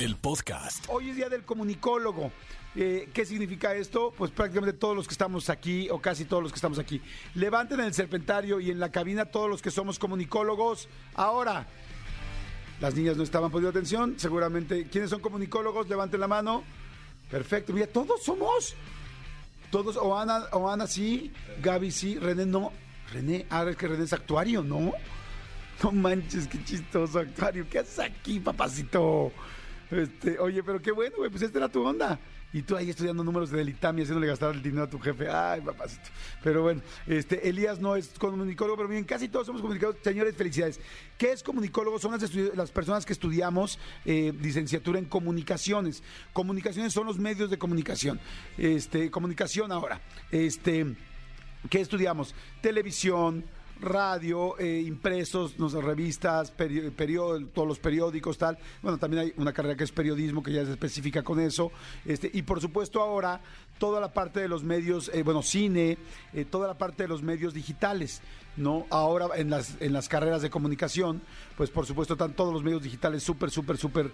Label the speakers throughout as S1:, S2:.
S1: el podcast.
S2: Hoy es día del comunicólogo. Eh, ¿Qué significa esto? Pues prácticamente todos los que estamos aquí, o casi todos los que estamos aquí, levanten en el serpentario y en la cabina todos los que somos comunicólogos. Ahora, las niñas no estaban poniendo atención, seguramente. ¿Quiénes son comunicólogos? Levanten la mano. Perfecto, mira, todos somos. Todos, o Ana, o Ana sí, Gaby sí, René no. René, ahora es que René es actuario, ¿no? No manches, qué chistoso actuario. ¿Qué haces aquí, papacito? Este, oye, pero qué bueno, güey, pues esta era tu onda. Y tú ahí estudiando números de Delitam y haciéndole gastar el dinero a tu jefe. Ay, papacito. Pero bueno, este, Elías no es comunicólogo, pero bien, casi todos somos comunicólogos. Señores, felicidades. ¿Qué es comunicólogo? Son las, las personas que estudiamos eh, licenciatura en comunicaciones. Comunicaciones son los medios de comunicación. Este, comunicación ahora. Este, ¿qué estudiamos? Televisión, radio, eh, impresos, no sé, revistas, peri- todos los periódicos, tal. Bueno, también hay una carrera que es periodismo, que ya es específica con eso. Este, y por supuesto ahora toda la parte de los medios, eh, bueno, cine, eh, toda la parte de los medios digitales, ¿no? Ahora en las, en las carreras de comunicación, pues por supuesto están todos los medios digitales súper, súper, súper...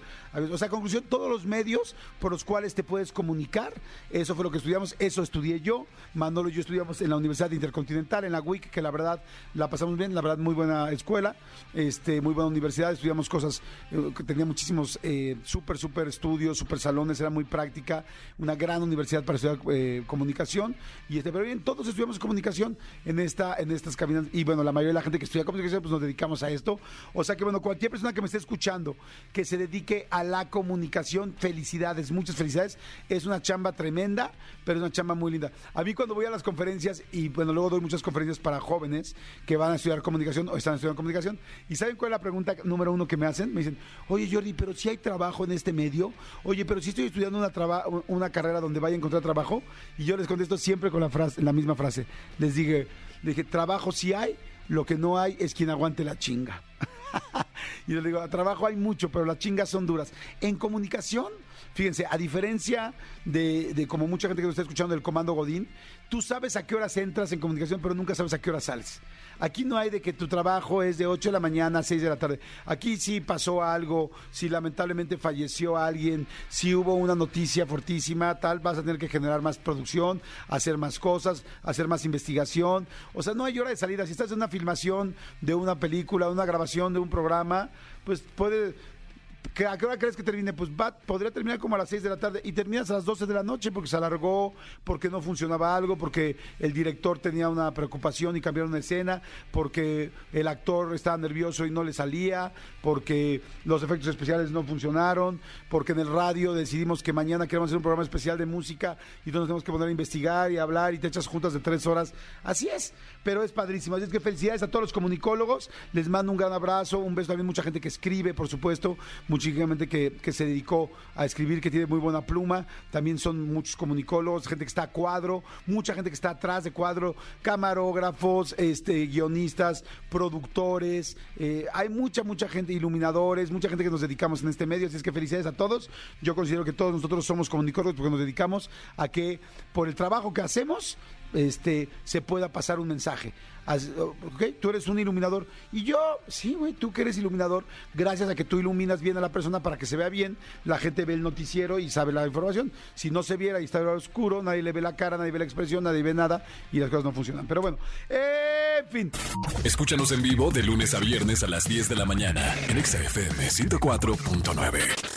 S2: O sea, conclusión, todos los medios por los cuales te puedes comunicar, eso fue lo que estudiamos, eso estudié yo, Manolo y yo estudiamos en la Universidad Intercontinental, en la WIC, que la verdad la pasamos bien, la verdad muy buena escuela, este, muy buena universidad, estudiamos cosas, eh, que tenía muchísimos eh, súper, súper estudios, súper salones, era muy práctica, una gran universidad para estudiar eh, comunicación, y este, pero bien, todos estudiamos comunicación en esta, en estas cabinas, y bueno, la mayoría de la gente que estudia comunicación, pues nos dedicamos a esto, o sea que bueno, cualquier persona que me esté escuchando, que se dedique a la comunicación, felicidades, muchas felicidades, es una chamba tremenda, pero es una chamba muy linda. A mí cuando voy a las conferencias, y bueno, luego doy muchas conferencias para jóvenes que van a estudiar comunicación o están estudiando comunicación, y ¿saben cuál es la pregunta número uno que me hacen? Me dicen, oye Jordi, pero si hay trabajo en este medio, oye, pero si estoy estudiando una, una carrera donde vaya a encontrar trabajo, y yo les contesto siempre con la, frase, la misma frase, les dije, les dije, trabajo sí hay, lo que no hay es quien aguante la chinga. y yo le digo, trabajo hay mucho, pero las chingas son duras. En comunicación, fíjense, a diferencia de, como mucha gente que nos está escuchando del comando Godín, tú sabes a qué horas entras en comunicación, pero nunca sabes a qué horas sales. Aquí no hay de que tu trabajo es de 8 de la mañana a 6 de la tarde. Aquí sí pasó algo, si lamentablemente falleció alguien, si hubo una noticia fortísima, tal, vas a tener que generar más producción, hacer más cosas, hacer más investigación. O sea, no hay hora de salida. Si estás en una filmación de una película, una grabación de un programa, pues puede... ¿Que- ¿A qué hora crees que termine? Pues podría terminar como a las 6 de la tarde y terminas a las 12 de la noche porque se alargó, porque no funcionaba algo, porque el director tenía una preocupación y cambiaron una escena, porque el actor estaba nervioso y no le salía, porque los efectos especiales no funcionaron, porque en el radio decidimos que mañana queremos hacer un programa especial de música y entonces tenemos que poner a investigar y hablar y te echas juntas de tres horas. Así es, pero es padrísimo. Así es que felicidades a todos los comunicólogos. Les mando un gran abrazo, un beso también mucha gente que escribe, por supuesto, muchísima gente que, que se dedicó a escribir, que tiene muy buena pluma. También son muchos comunicólogos, gente que está a cuadro, mucha gente que está atrás de cuadro, camarógrafos, este, guionistas, productores. eh, hay mucha, mucha gente, iluminadores, mucha gente que nos dedicamos en este medio. Así es que felicidades a todos. Yo considero que todos nosotros somos comunicólogos porque nos dedicamos a que por el trabajo que hacemos este, se pueda pasar un mensaje. As- ok, Tú eres un iluminador. Y yo, sí, güey, tú que eres iluminador, gracias a que tú iluminas bien a la persona para que se vea bien, la gente ve el noticiero y sabe la información. Si no se viera y está oscuro, nadie le ve la cara, nadie ve la expresión, nadie ve nada y las cosas no funcionan. Pero bueno, en fin.
S1: Escúchanos en vivo de lunes a viernes a las 10 de la mañana en Exa FM 104.9.